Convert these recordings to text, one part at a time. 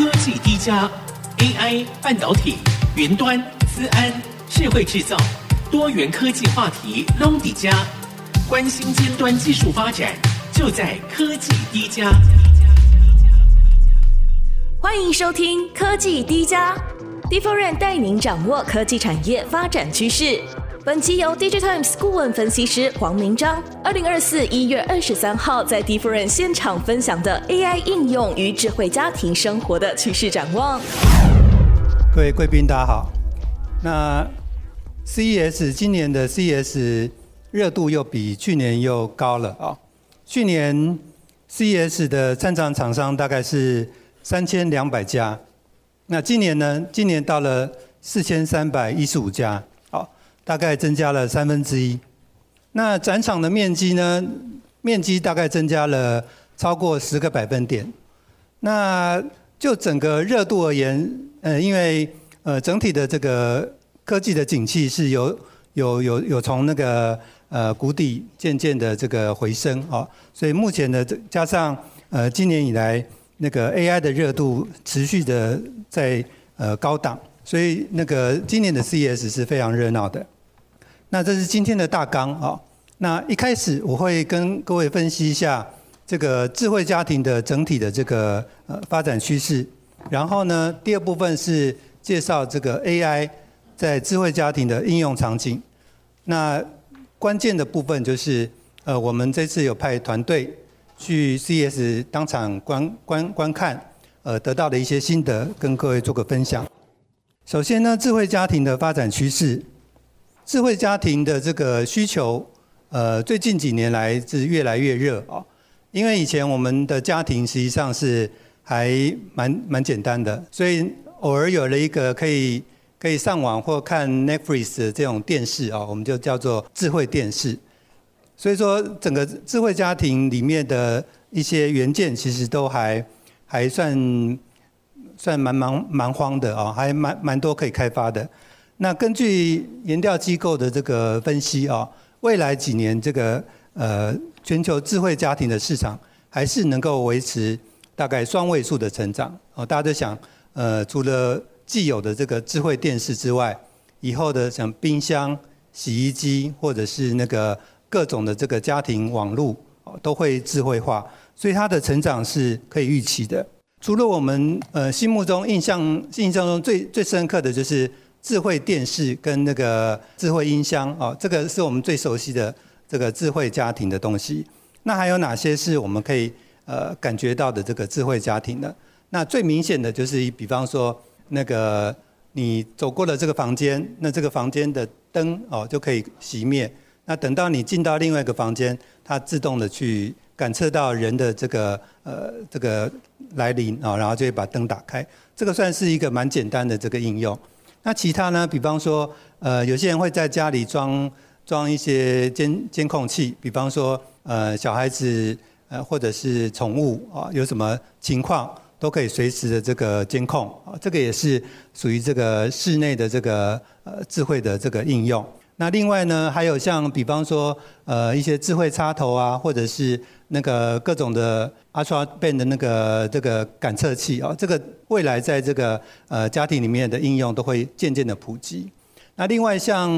科技 D 加，AI 半导体、云端、资安、智慧制造，多元科技话题拢底加，关心尖端技术发展，就在科技 D 加。欢迎收听科技 D 加，D4 带您掌握科技产业发展趋势。本期由 DigiTimes 顾问分析师黄明章，二零二四一月二十三号在 Different 现场分享的 AI 应用与智慧家庭生活的趋势展望。各位贵宾，大家好。那 CES 今年的 CES 热度又比去年又高了啊！去年 CES 的参展厂商大概是三千两百家，那今年呢？今年到了四千三百一十五家。大概增加了三分之一，那展场的面积呢？面积大概增加了超过十个百分点。那就整个热度而言，呃，因为呃整体的这个科技的景气是有有有有从那个呃谷底渐渐的这个回升啊，所以目前的加上呃今年以来那个 AI 的热度持续的在呃高档，所以那个今年的 CES 是非常热闹的。那这是今天的大纲啊。那一开始我会跟各位分析一下这个智慧家庭的整体的这个呃发展趋势。然后呢，第二部分是介绍这个 AI 在智慧家庭的应用场景。那关键的部分就是呃，我们这次有派团队去 CS 当场观观观看，呃，得到的一些心得跟各位做个分享。首先呢，智慧家庭的发展趋势。智慧家庭的这个需求，呃，最近几年来是越来越热啊。因为以前我们的家庭实际上是还蛮蛮简单的，所以偶尔有了一个可以可以上网或看 Netflix 的这种电视啊，我们就叫做智慧电视。所以说，整个智慧家庭里面的一些元件，其实都还还算算蛮蛮蛮荒的啊，还蛮蛮多可以开发的。那根据研调机构的这个分析啊，未来几年这个呃全球智慧家庭的市场还是能够维持大概双位数的成长哦。大家都想，呃，除了既有的这个智慧电视之外，以后的像冰箱、洗衣机或者是那个各种的这个家庭网络，都会智慧化，所以它的成长是可以预期的。除了我们呃心目中印象印象中最最深刻的就是。智慧电视跟那个智慧音箱哦，这个是我们最熟悉的这个智慧家庭的东西。那还有哪些是我们可以呃感觉到的这个智慧家庭呢？那最明显的就是，比方说那个你走过了这个房间，那这个房间的灯哦就可以熄灭。那等到你进到另外一个房间，它自动的去感测到人的这个呃这个来临啊，然后就会把灯打开。这个算是一个蛮简单的这个应用。那其他呢？比方说，呃，有些人会在家里装装一些监监控器，比方说，呃，小孩子呃或者是宠物啊，有什么情况都可以随时的这个监控啊，这个也是属于这个室内的这个呃智慧的这个应用。那另外呢，还有像比方说，呃，一些智慧插头啊，或者是那个各种的 Ultra Band 的那个这个感测器啊，这个未来在这个呃家庭里面的应用都会渐渐的普及。那另外像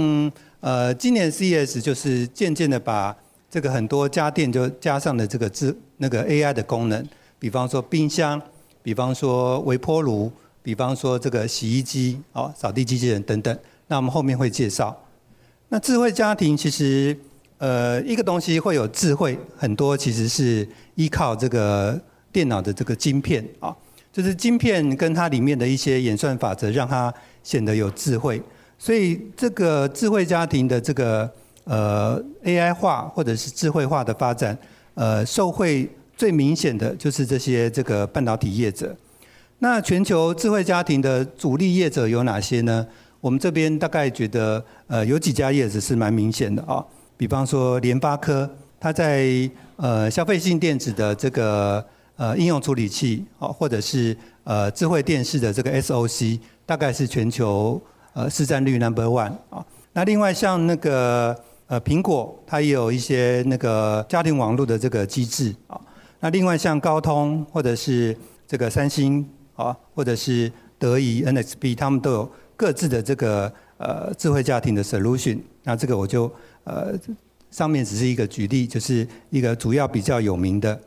呃今年 CES 就是渐渐的把这个很多家电就加上了这个智那个 AI 的功能，比方说冰箱，比方说微波炉，比方说这个洗衣机哦，扫地机器人等等。那我们后面会介绍。那智慧家庭其实。呃，一个东西会有智慧，很多其实是依靠这个电脑的这个晶片啊，就是晶片跟它里面的一些演算法则，让它显得有智慧。所以这个智慧家庭的这个呃 AI 化或者是智慧化的发展，呃，受惠最明显的就是这些这个半导体业者。那全球智慧家庭的主力业者有哪些呢？我们这边大概觉得呃有几家业者是蛮明显的啊。比方说，联发科，它在呃消费性电子的这个呃应用处理器，哦，或者是呃智慧电视的这个 SOC，大概是全球呃市占率 number one 啊。那另外像那个呃苹果，它也有一些那个家庭网络的这个机制啊。那另外像高通或者是这个三星啊，或者是德仪 NXP，他们都有各自的这个呃智慧家庭的 solution。那这个我就呃上面只是一个举例，就是一个主要比较有名的。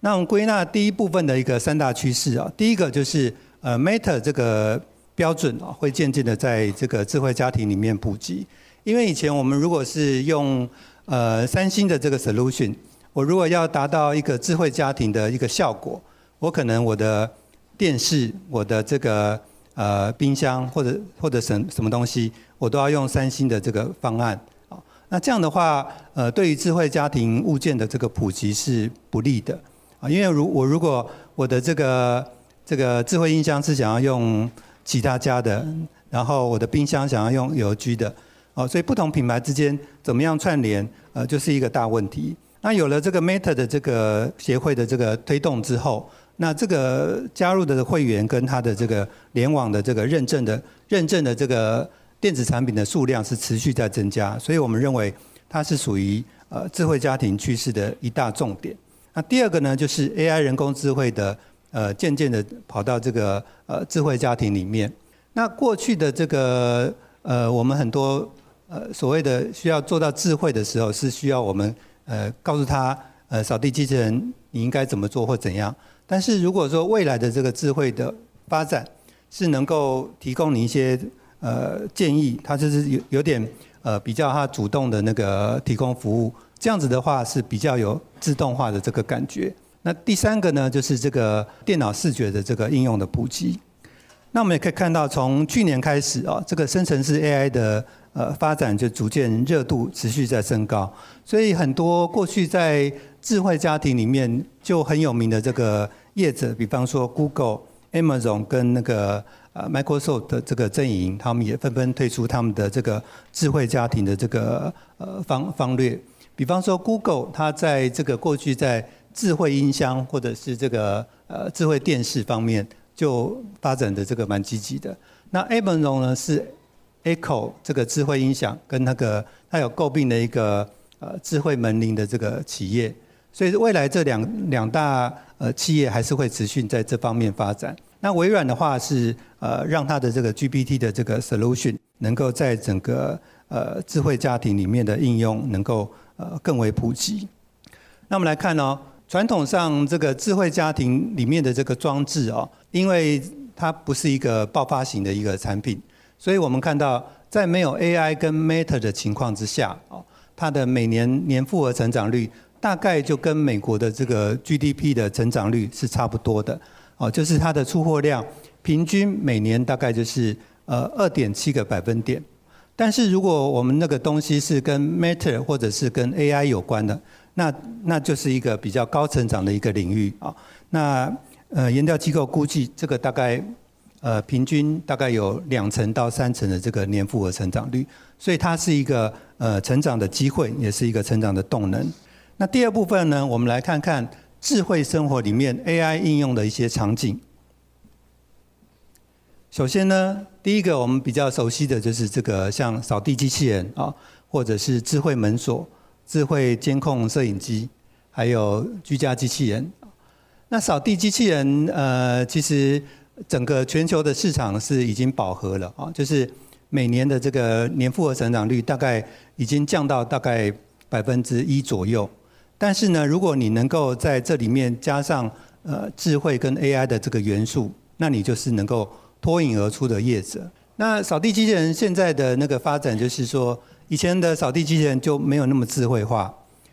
那我们归纳第一部分的一个三大趋势啊，第一个就是呃 Matter 这个标准啊，会渐渐的在这个智慧家庭里面普及。因为以前我们如果是用呃三星的这个 solution，我如果要达到一个智慧家庭的一个效果，我可能我的电视、我的这个呃冰箱或者或者什什么东西，我都要用三星的这个方案。那这样的话，呃，对于智慧家庭物件的这个普及是不利的啊，因为如我如果我的这个这个智慧音箱是想要用其他家的，然后我的冰箱想要用 LG 的，哦，所以不同品牌之间怎么样串联，呃，就是一个大问题。那有了这个 Matter 的这个协会的这个推动之后，那这个加入的会员跟他的这个联网的这个认证的认证的这个。电子产品的数量是持续在增加，所以我们认为它是属于呃智慧家庭趋势的一大重点。那第二个呢，就是 AI 人工智慧的呃渐渐的跑到这个呃智慧家庭里面。那过去的这个呃我们很多呃所谓的需要做到智慧的时候，是需要我们呃告诉他呃扫地机器人你应该怎么做或怎样。但是如果说未来的这个智慧的发展是能够提供你一些。呃，建议它就是有有点呃比较它主动的那个提供服务，这样子的话是比较有自动化的这个感觉。那第三个呢，就是这个电脑视觉的这个应用的普及。那我们也可以看到，从去年开始啊，这个生成式 AI 的呃发展就逐渐热度持续在升高，所以很多过去在智慧家庭里面就很有名的这个业者，比方说 Google、Amazon 跟那个。呃，Microsoft 的这个阵营，他们也纷纷推出他们的这个智慧家庭的这个呃方方略。比方说，Google 它在这个过去在智慧音箱或者是这个呃智慧电视方面就发展的这个蛮积极的。那 Amazon 呢是 Echo 这个智慧音响跟那个它有诟病的一个呃智慧门铃的这个企业，所以未来这两两大呃企业还是会持续在这方面发展。那微软的话是呃，让它的这个 GPT 的这个 solution 能够在整个呃智慧家庭里面的应用能够呃更为普及。那我们来看哦，传统上这个智慧家庭里面的这个装置哦，因为它不是一个爆发型的一个产品，所以我们看到在没有 AI 跟 Meta 的情况之下哦，它的每年年复合成长率大概就跟美国的这个 GDP 的成长率是差不多的。哦，就是它的出货量平均每年大概就是呃二点七个百分点，但是如果我们那个东西是跟 Meta 或者是跟 AI 有关的，那那就是一个比较高成长的一个领域啊。那呃研调机构估计这个大概呃平均大概有两成到三成的这个年复合成长率，所以它是一个呃成长的机会，也是一个成长的动能。那第二部分呢，我们来看看。智慧生活里面 AI 应用的一些场景。首先呢，第一个我们比较熟悉的就是这个像扫地机器人啊，或者是智慧门锁、智慧监控摄影机，还有居家机器人。那扫地机器人呃，其实整个全球的市场是已经饱和了啊，就是每年的这个年复合成长率大概已经降到大概百分之一左右。但是呢，如果你能够在这里面加上呃智慧跟 AI 的这个元素，那你就是能够脱颖而出的业者。那扫地机器人现在的那个发展，就是说以前的扫地机器人就没有那么智慧化，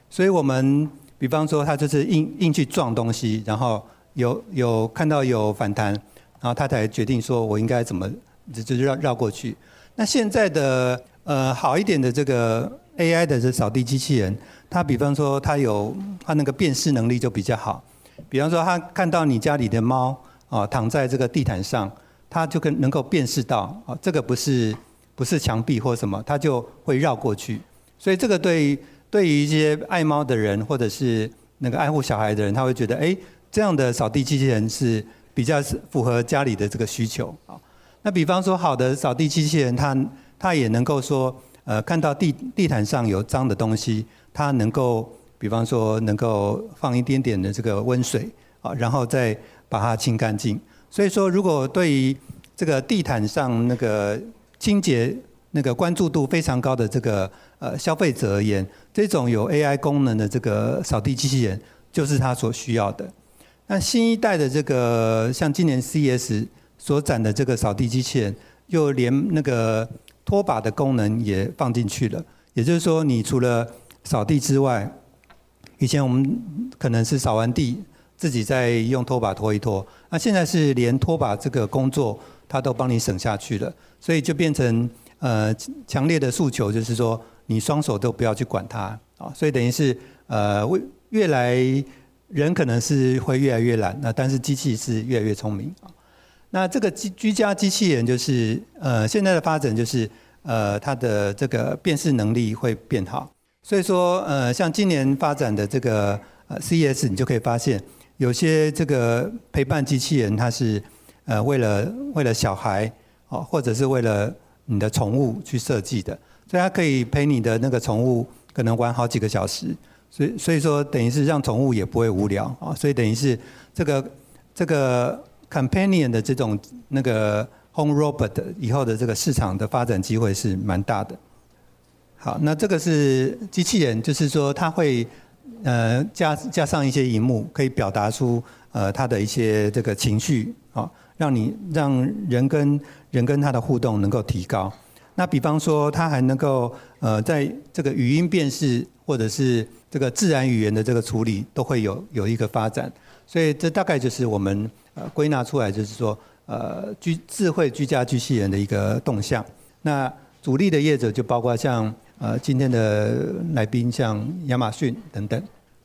所以我们比方说它就是硬硬去撞东西，然后有有看到有反弹，然后他才决定说我应该怎么就就绕绕过去。那现在的呃好一点的这个 AI 的这扫地机器人。它比方说，它有它那个辨识能力就比较好。比方说，他看到你家里的猫啊躺在这个地毯上，它就跟能够辨识到啊，这个不是不是墙壁或什么，它就会绕过去。所以这个对对于一些爱猫的人或者是那个爱护小孩的人，他会觉得哎，这样的扫地机器人是比较是符合家里的这个需求啊。那比方说，好的扫地机器人，它它也能够说，呃，看到地地毯上有脏的东西。它能够，比方说，能够放一点点的这个温水啊，然后再把它清干净。所以说，如果对于这个地毯上那个清洁那个关注度非常高的这个呃消费者而言，这种有 AI 功能的这个扫地机器人就是他所需要的。那新一代的这个像今年 CES 所展的这个扫地机器人，又连那个拖把的功能也放进去了。也就是说，你除了扫地之外，以前我们可能是扫完地自己再用拖把拖一拖，那现在是连拖把这个工作它都帮你省下去了，所以就变成呃强烈的诉求，就是说你双手都不要去管它啊，所以等于是呃越来。人可能是会越来越懒，那但是机器是越来越聪明啊。那这个居居家机器人就是呃现在的发展就是呃它的这个辨识能力会变好，所以说呃像今年发展的这个呃 CES 你就可以发现有些这个陪伴机器人它是呃为了为了小孩哦或者是为了你的宠物去设计的，所以它可以陪你的那个宠物可能玩好几个小时。所以，所以说，等于是让宠物也不会无聊啊。所以，等于是这个这个 companion 的这种那个 home robot 以后的这个市场的发展机会是蛮大的。好，那这个是机器人，就是说它会呃加加上一些荧幕，可以表达出呃它的一些这个情绪啊，让你让人跟人跟它的互动能够提高。那比方说，它还能够呃在这个语音辨识或者是这个自然语言的这个处理都会有有一个发展，所以这大概就是我们呃归纳出来，就是说呃居智慧居家机器人的一个动向。那主力的业者就包括像呃今天的来宾，像亚马逊等等。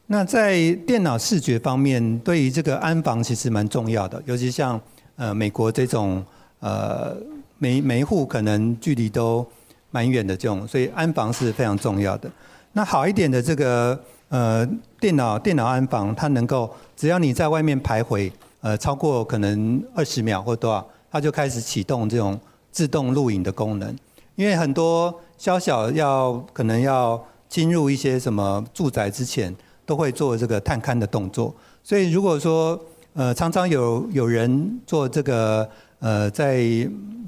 那在电脑视觉方面，对于这个安防其实蛮重要的，尤其像呃美国这种呃每每一户可能距离都蛮远的这种，所以安防是非常重要的。那好一点的这个呃电脑电脑安防，它能够只要你在外面徘徊，呃超过可能二十秒或多少，它就开始启动这种自动录影的功能。因为很多小小要可能要进入一些什么住宅之前，都会做这个探勘的动作。所以如果说呃常常有有人做这个呃在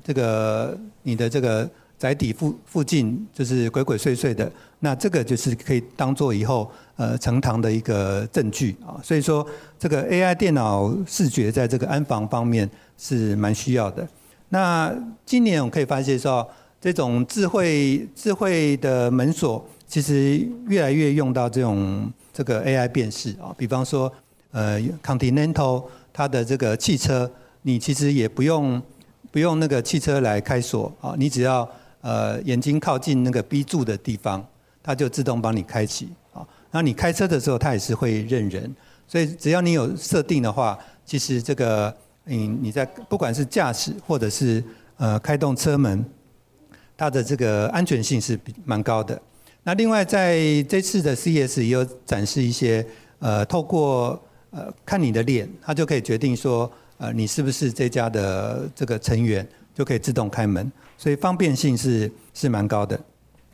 这个你的这个。宅邸附附近就是鬼鬼祟祟的，那这个就是可以当做以后呃呈堂的一个证据啊。所以说这个 AI 电脑视觉在这个安防方面是蛮需要的。那今年我们可以发现说，这种智慧智慧的门锁其实越来越用到这种这个 AI 辨识啊。比方说呃 Continental 它的这个汽车，你其实也不用不用那个汽车来开锁啊，你只要呃，眼睛靠近那个 B 柱的地方，它就自动帮你开启啊。那你开车的时候，它也是会认人，所以只要你有设定的话，其实这个嗯，你在不管是驾驶或者是呃开动车门，它的这个安全性是比蛮高的。那另外在这次的 CES 也有展示一些呃，透过呃看你的脸，它就可以决定说呃你是不是这家的这个成员，就可以自动开门。所以方便性是是蛮高的。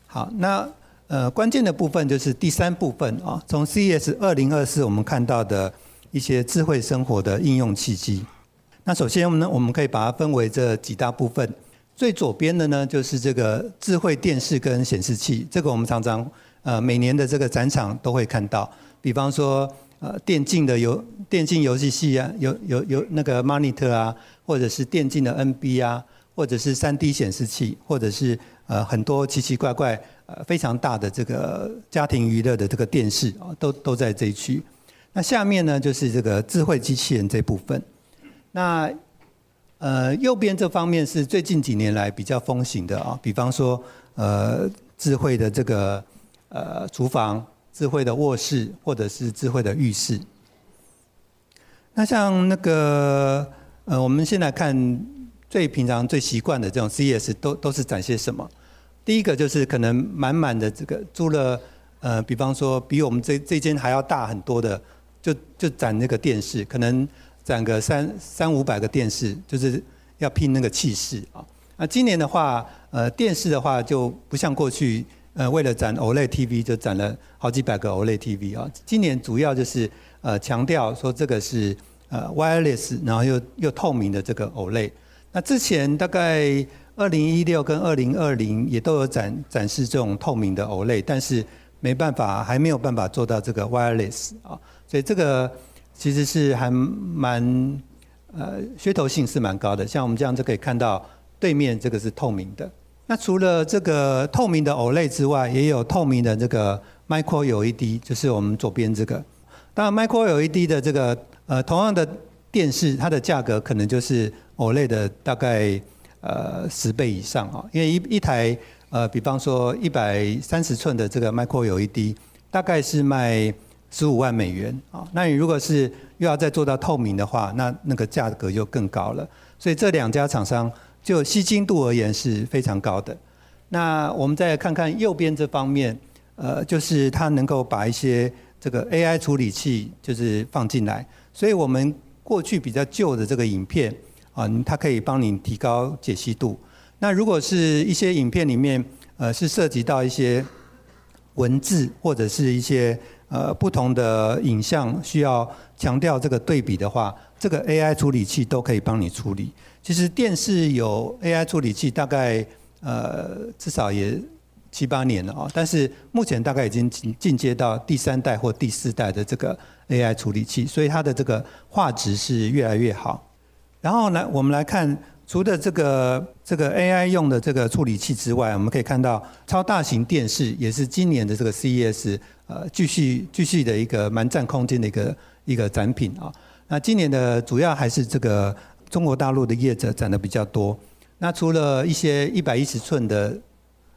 好，那呃关键的部分就是第三部分啊，从 CES 二零二四我们看到的一些智慧生活的应用契机。那首先呢，我们可以把它分为这几大部分。最左边的呢，就是这个智慧电视跟显示器，这个我们常常呃每年的这个展场都会看到。比方说呃电竞的游电竞游戏系啊，有有有那个 monitor 啊，或者是电竞的 NB 啊。或者是三 D 显示器，或者是呃很多奇奇怪怪呃非常大的这个家庭娱乐的这个电视啊，都都在这一区。那下面呢，就是这个智慧机器人这部分。那呃右边这方面是最近几年来比较风行的啊，比方说呃智慧的这个呃厨房、智慧的卧室，或者是智慧的浴室。那像那个呃我们先来看。最平常、最习惯的这种 CES 都都是展些什么？第一个就是可能满满的这个租了，呃，比方说比我们这这间还要大很多的，就就展那个电视，可能展个三三五百个电视，就是要拼那个气势啊。那今年的话，呃，电视的话就不像过去，呃，为了展 OLED TV 就展了好几百个 OLED TV 啊。今年主要就是呃强调说这个是呃 wireless，然后又又透明的这个 OLED。那之前大概二零一六跟二零二零也都有展展示这种透明的 OLED，但是没办法，还没有办法做到这个 wireless 啊，所以这个其实是还蛮呃噱头性是蛮高的。像我们这样就可以看到对面这个是透明的。那除了这个透明的 OLED 之外，也有透明的这个 Micro LED，就是我们左边这个。当然 Micro LED 的这个呃同样的电视，它的价格可能就是 OLED 的大概呃十倍以上啊，因为一一台。呃，比方说一百三十寸的这个 Micro LED，大概是卖十五万美元啊。那你如果是又要再做到透明的话，那那个价格就更高了。所以这两家厂商就吸睛度而言是非常高的。那我们再看看右边这方面，呃，就是它能够把一些这个 AI 处理器就是放进来，所以我们过去比较旧的这个影片啊，它可以帮你提高解析度。那如果是一些影片里面，呃，是涉及到一些文字或者是一些呃不同的影像，需要强调这个对比的话，这个 AI 处理器都可以帮你处理。其实电视有 AI 处理器，大概呃至少也七八年了啊，但是目前大概已经进进阶到第三代或第四代的这个 AI 处理器，所以它的这个画质是越来越好。然后呢，我们来看。除了这个这个 AI 用的这个处理器之外，我们可以看到超大型电视也是今年的这个 CES 呃继续继续的一个蛮占空间的一个一个展品啊。那今年的主要还是这个中国大陆的业者展的比较多。那除了一些一百一十寸的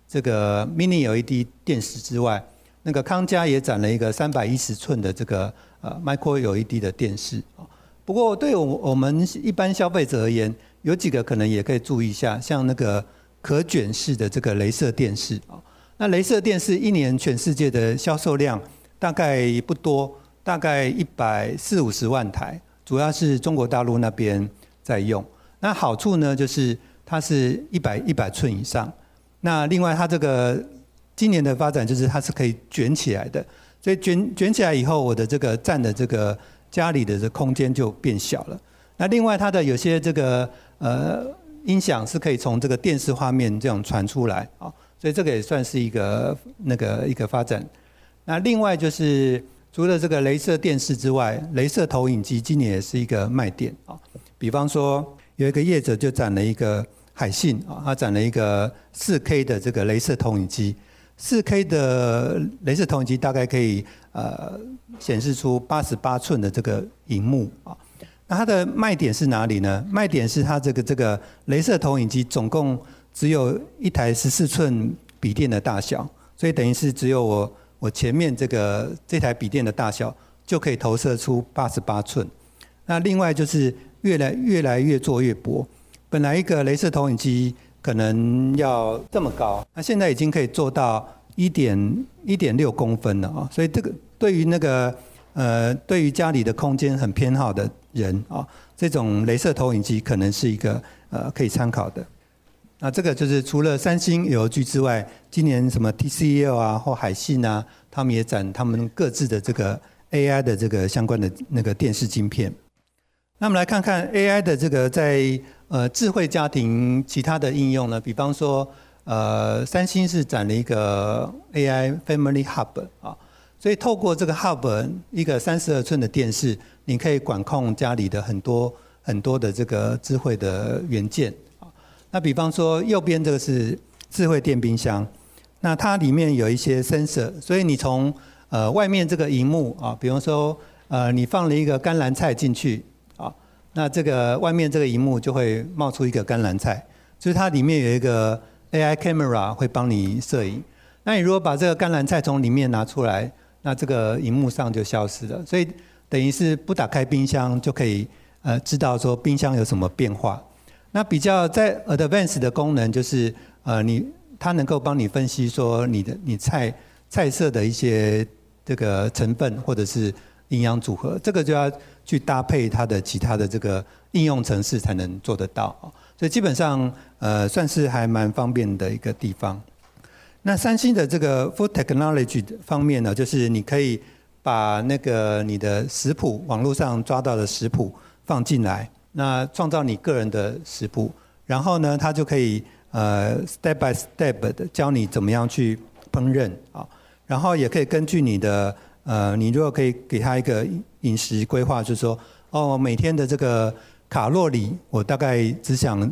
这个 Mini LED 电视之外，那个康佳也展了一个三百一十寸的这个呃 Micro LED 的电视啊。不过对我我们一般消费者而言，有几个可能也可以注意一下，像那个可卷式的这个镭射电视啊，那镭射电视一年全世界的销售量大概不多，大概一百四五十万台，主要是中国大陆那边在用。那好处呢，就是它是一百一百寸以上。那另外它这个今年的发展就是它是可以卷起来的，所以卷卷起来以后，我的这个占的这个家里的这空间就变小了。那另外它的有些这个。呃，音响是可以从这个电视画面这样传出来啊，所以这个也算是一个那个一个发展。那另外就是除了这个镭射电视之外，镭射投影机今年也是一个卖点啊。比方说有一个业者就展了一个海信啊，他展了一个四 K 的这个镭射投影机，四 K 的雷射投影机大概可以呃显示出八十八寸的这个荧幕啊。那它的卖点是哪里呢？卖点是它这个这个雷射投影机总共只有一台十四寸笔电的大小，所以等于是只有我我前面这个这台笔电的大小就可以投射出八十八寸。那另外就是越来越来越做越薄，本来一个雷射投影机可能要这么高，那现在已经可以做到一点一点六公分了啊！所以这个对于那个呃对于家里的空间很偏好的。人啊，这种镭射投影机可能是一个呃可以参考的。那这个就是除了三星、LG 之外，今年什么 TCL 啊或海信啊，他们也展他们各自的这个 AI 的这个相关的那个电视晶片。那我们来看看 AI 的这个在呃智慧家庭其他的应用呢，比方说呃三星是展了一个 AI Family Hub 啊。所以透过这个 hub 一个三十二寸的电视，你可以管控家里的很多很多的这个智慧的元件啊。那比方说右边这个是智慧电冰箱，那它里面有一些 sensor，所以你从呃外面这个荧幕啊，比方说呃你放了一个甘蓝菜进去，那这个外面这个荧幕就会冒出一个甘蓝菜，就是它里面有一个 AI camera 会帮你摄影。那你如果把这个甘蓝菜从里面拿出来，那这个荧幕上就消失了，所以等于是不打开冰箱就可以呃知道说冰箱有什么变化。那比较在 advanced 的功能就是呃你它能够帮你分析说你的你菜菜色的一些这个成分或者是营养组合，这个就要去搭配它的其他的这个应用程式才能做得到。所以基本上呃算是还蛮方便的一个地方。那三星的这个 Food Technology 方面呢，就是你可以把那个你的食谱网络上抓到的食谱放进来，那创造你个人的食谱，然后呢，它就可以呃 step by step 的教你怎么样去烹饪啊，然后也可以根据你的呃，你如果可以给他一个饮食规划，就是说哦，每天的这个卡路里我大概只想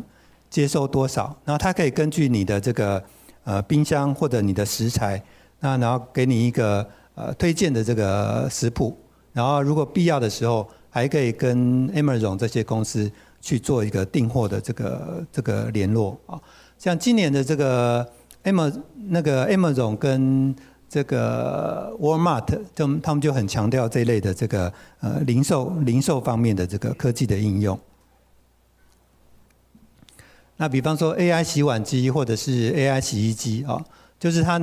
接受多少，然后它可以根据你的这个呃冰箱或者你的食材，那然后给你一个。呃，推荐的这个食谱，然后如果必要的时候，还可以跟 Amazon 这些公司去做一个订货的这个这个联络啊。像今年的这个 Amazon 那个 Amazon 跟这个 Walmart，就他们就很强调这一类的这个呃零售零售方面的这个科技的应用。那比方说 AI 洗碗机或者是 AI 洗衣机啊，就是它。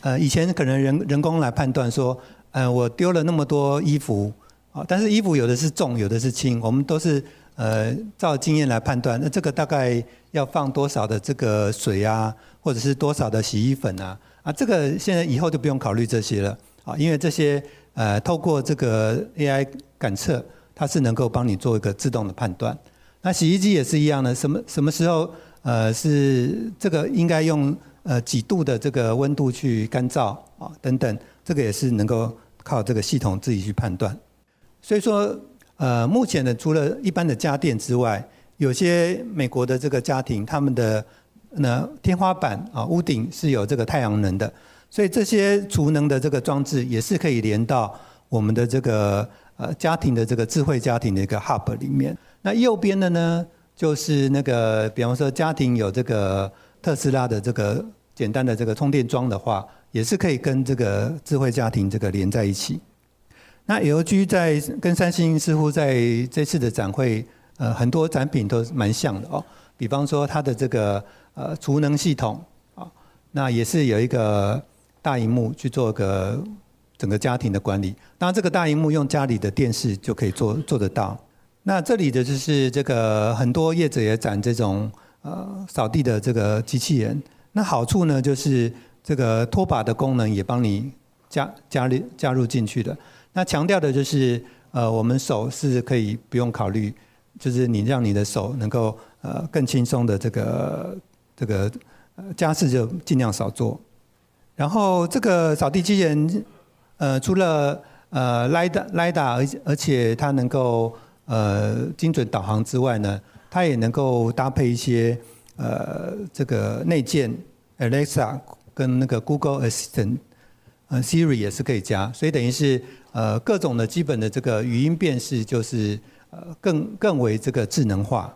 呃，以前可能人人工来判断说，呃，我丢了那么多衣服，啊，但是衣服有的是重，有的是轻，我们都是呃照经验来判断，那这个大概要放多少的这个水啊，或者是多少的洗衣粉啊，啊，这个现在以后就不用考虑这些了，啊，因为这些呃透过这个 AI 感测，它是能够帮你做一个自动的判断。那洗衣机也是一样的，什么什么时候呃是这个应该用？呃，几度的这个温度去干燥啊，等等，这个也是能够靠这个系统自己去判断。所以说，呃，目前的除了一般的家电之外，有些美国的这个家庭，他们的那天花板啊，屋顶是有这个太阳能的，所以这些储能的这个装置也是可以连到我们的这个呃家庭的这个智慧家庭的一个 hub 里面。那右边的呢，就是那个比方说家庭有这个特斯拉的这个。简单的这个充电桩的话，也是可以跟这个智慧家庭这个连在一起。那 LG 在跟三星似乎在这次的展会，呃，很多展品都蛮像的哦。比方说它的这个呃储能系统啊，那也是有一个大荧幕去做个整个家庭的管理。当然这个大荧幕用家里的电视就可以做做得到。那这里的就是这个很多业者也展这种呃扫地的这个机器人。那好处呢，就是这个拖把的功能也帮你加加入加入进去的。那强调的就是，呃，我们手是可以不用考虑，就是你让你的手能够呃更轻松的这个这个呃家事就尽量少做。然后这个扫地机器人，呃，除了呃 LiDAR LiDAR 而而且它能够呃精准导航之外呢，它也能够搭配一些。呃，这个内建 Alexa 跟那个 Google Assistant，呃，Siri 也是可以加，所以等于是呃各种的基本的这个语音辨识，就是呃更更为这个智能化。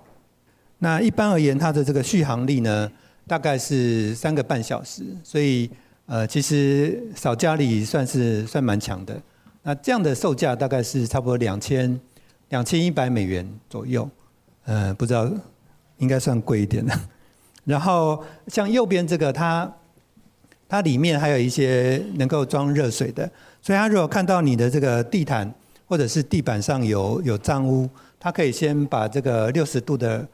那一般而言，它的这个续航力呢，大概是三个半小时，所以呃其实扫家里算是算蛮强的。那这样的售价大概是差不多两千两千一百美元左右，呃，不知道。应该算贵一点的，然后像右边这个，它它里面还有一些能够装热水的，所以它如果看到你的这个地毯或者是地板上有有脏污，它可以先把这个六十度的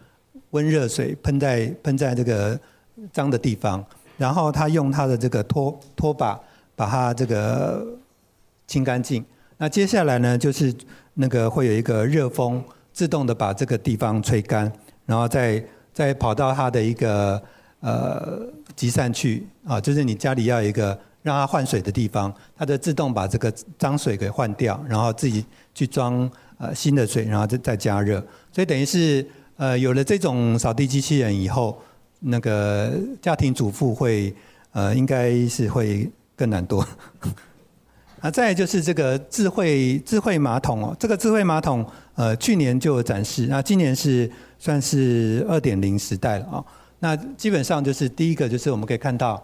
温热水喷在喷在这个脏的地方，然后它用它的这个拖拖把把它这个清干净。那接下来呢，就是那个会有一个热风自动的把这个地方吹干。然后再再跑到它的一个呃集散区啊，就是你家里要一个让它换水的地方，它就自动把这个脏水给换掉，然后自己去装呃新的水，然后再再加热。所以等于是呃有了这种扫地机器人以后，那个家庭主妇会呃应该是会更懒惰。啊，再就是这个智慧智慧马桶哦，这个智慧马桶呃去年就有展示，那今年是。算是二点零时代了啊。那基本上就是第一个，就是我们可以看到，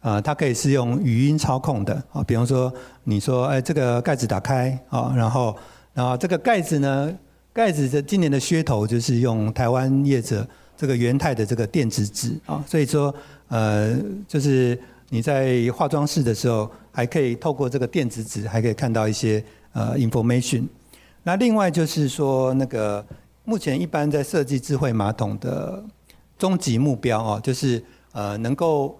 啊，它可以是用语音操控的啊。比方说，你说，哎，这个盖子打开啊，然后，然后这个盖子呢，盖子的今年的噱头就是用台湾业者这个元太的这个电子纸啊。所以说，呃，就是你在化妆室的时候，还可以透过这个电子纸，还可以看到一些呃 information。那另外就是说那个。目前一般在设计智慧马桶的终极目标哦，就是呃能够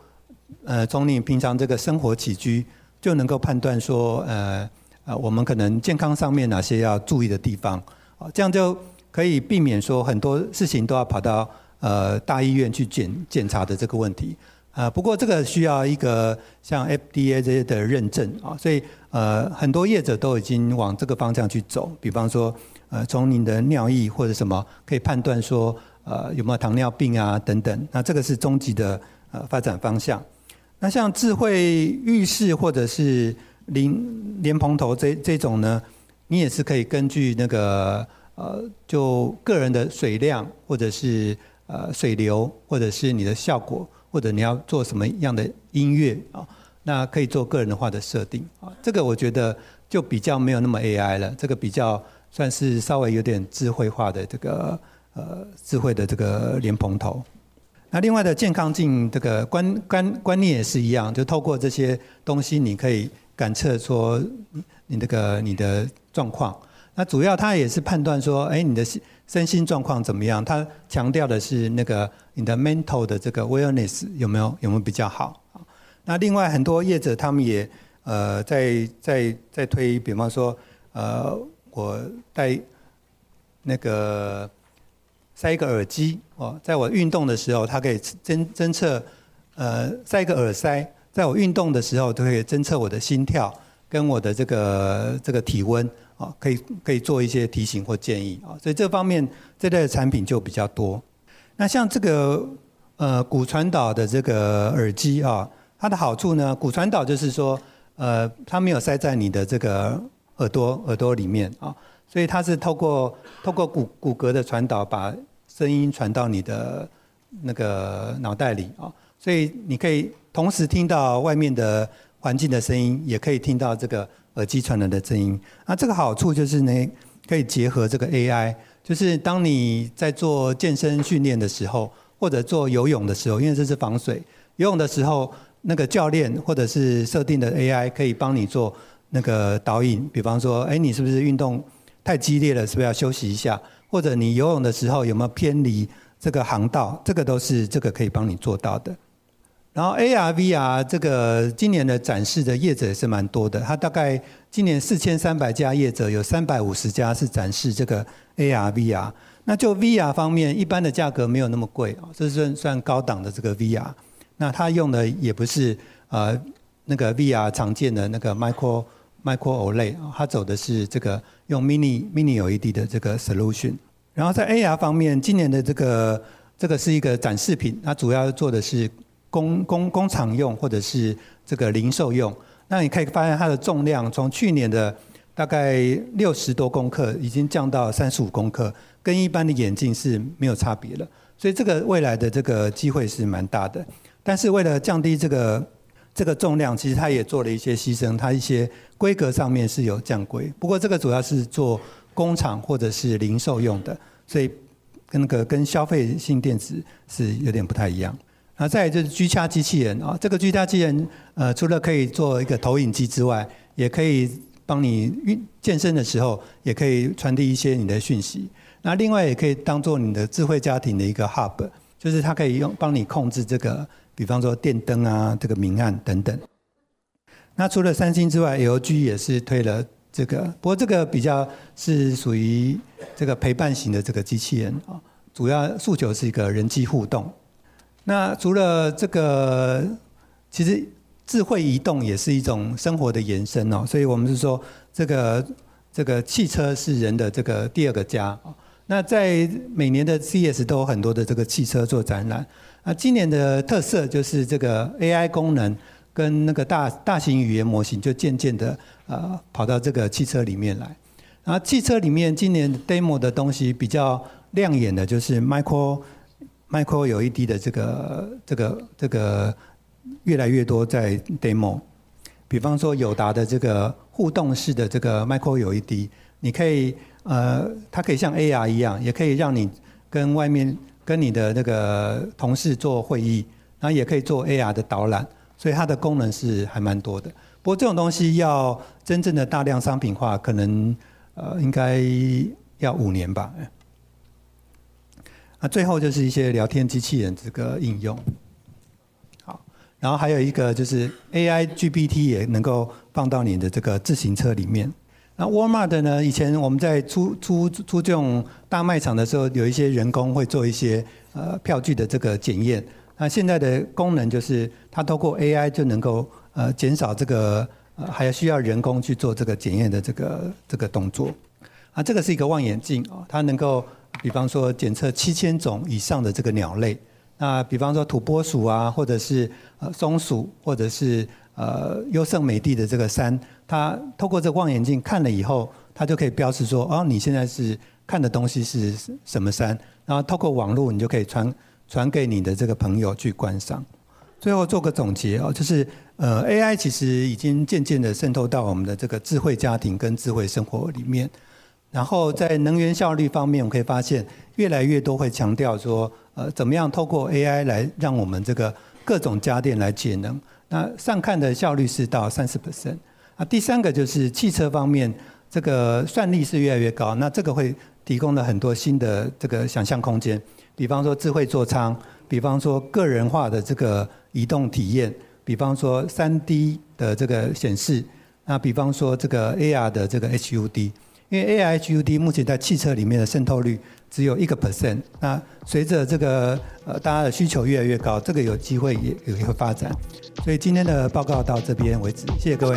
呃从你平常这个生活起居就能够判断说呃呃，我们可能健康上面哪些要注意的地方，啊，这样就可以避免说很多事情都要跑到呃大医院去检检查的这个问题。啊，不过这个需要一个像 FDA 这些的认证啊，所以呃很多业者都已经往这个方向去走，比方说呃从你的尿液或者什么可以判断说呃有没有糖尿病啊等等，那这个是终极的呃发展方向。那像智慧浴室或者是莲莲蓬头这这种呢，你也是可以根据那个呃就个人的水量或者是呃水流或者是你的效果。或者你要做什么样的音乐啊？那可以做个人化的设定啊。这个我觉得就比较没有那么 AI 了，这个比较算是稍微有点智慧化的这个呃智慧的这个莲蓬头。那另外的健康镜这个观观观念也是一样，就透过这些东西，你可以感测说你这个你的状况。那主要它也是判断说，哎，你的身心状况怎么样？它强调的是那个你的 mental 的这个 awareness 有没有有没有比较好？那另外很多业者他们也呃在在在推，比方说呃我带那个塞一个耳机哦，在我运动的时候，它可以侦侦测呃塞一个耳塞，在我运动的时候都可以侦测我的心跳跟我的这个这个体温。啊，可以可以做一些提醒或建议啊，所以这方面这类的产品就比较多。那像这个呃骨传导的这个耳机啊，它的好处呢，骨传导就是说呃它没有塞在你的这个耳朵耳朵里面啊，所以它是透过透过骨骨骼的传导，把声音传到你的那个脑袋里啊，所以你可以同时听到外面的环境的声音，也可以听到这个。耳机传来的声音，那这个好处就是呢，可以结合这个 AI，就是当你在做健身训练的时候，或者做游泳的时候，因为这是防水，游泳的时候，那个教练或者是设定的 AI 可以帮你做那个导引，比方说，哎，你是不是运动太激烈了，是不是要休息一下？或者你游泳的时候有没有偏离这个航道？这个都是这个可以帮你做到的。然后 AR、VR 这个今年的展示的业者也是蛮多的，它大概今年四千三百家业者，有三百五十家是展示这个 AR、VR。那就 VR 方面，一般的价格没有那么贵啊，这是算算高档的这个 VR。那它用的也不是呃那个 VR 常见的那个 Micro Micro OLED，它走的是这个用 Mini Mini LED 的这个 solution。然后在 AR 方面，今年的这个这个是一个展示品，它主要做的是。工工工厂用或者是这个零售用，那你可以发现它的重量从去年的大概六十多公克，已经降到三十五公克，跟一般的眼镜是没有差别了。所以这个未来的这个机会是蛮大的。但是为了降低这个这个重量，其实它也做了一些牺牲，它一些规格上面是有降规。不过这个主要是做工厂或者是零售用的，所以跟那个跟消费性电子是有点不太一样。那再就是居家机器人啊，这个居家机器人呃，除了可以做一个投影机之外，也可以帮你运健身的时候，也可以传递一些你的讯息。那另外也可以当做你的智慧家庭的一个 hub，就是它可以用帮你控制这个，比方说电灯啊，这个明暗等等。那除了三星之外，LG 也是推了这个，不过这个比较是属于这个陪伴型的这个机器人啊，主要诉求是一个人机互动。那除了这个，其实智慧移动也是一种生活的延伸哦，所以我们是说，这个这个汽车是人的这个第二个家。那在每年的 CES 都有很多的这个汽车做展览。那今年的特色就是这个 AI 功能跟那个大大型语言模型就渐渐的呃跑到这个汽车里面来。然后汽车里面今年 demo 的东西比较亮眼的就是 Micro。Micro LED 的这个这个这个越来越多在 demo，比方说友达的这个互动式的这个 Micro LED，你可以呃，它可以像 AR 一样，也可以让你跟外面跟你的那个同事做会议，然后也可以做 AR 的导览，所以它的功能是还蛮多的。不过这种东西要真正的大量商品化，可能呃应该要五年吧。那最后就是一些聊天机器人这个应用，好，然后还有一个就是 AI GPT 也能够放到你的这个自行车里面。那 Walmart 呢？以前我们在出出出这种大卖场的时候，有一些人工会做一些呃票据的这个检验。那现在的功能就是，它透过 AI 就能够呃减少这个呃还需要人工去做这个检验的这个这个动作。啊，这个是一个望远镜哦，它能够比方说检测七千种以上的这个鸟类。那比方说土拨鼠啊，或者是呃松鼠，或者是呃优胜美地的这个山。它透过这望远镜看了以后，它就可以标示说：哦，你现在是看的东西是什么山？然后透过网络，你就可以传传给你的这个朋友去观赏。最后做个总结哦，就是呃，AI 其实已经渐渐的渗透到我们的这个智慧家庭跟智慧生活里面。然后在能源效率方面，我们可以发现越来越多会强调说，呃，怎么样透过 AI 来让我们这个各种家电来节能。那上看的效率是到三十 percent。那第三个就是汽车方面，这个算力是越来越高，那这个会提供了很多新的这个想象空间，比方说智慧座舱，比方说个人化的这个移动体验，比方说三 D 的这个显示，那比方说这个 AR 的这个 HUD，因为 AR HUD 目前在汽车里面的渗透率只有一个 percent，那随着这个呃大家的需求越来越高，这个有机会也有一个发展。所以今天的报告到这边为止，谢谢各位。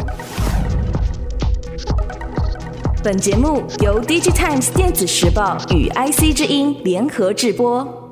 本节目由 DigiTimes 电子时报与 IC 之音联合制播。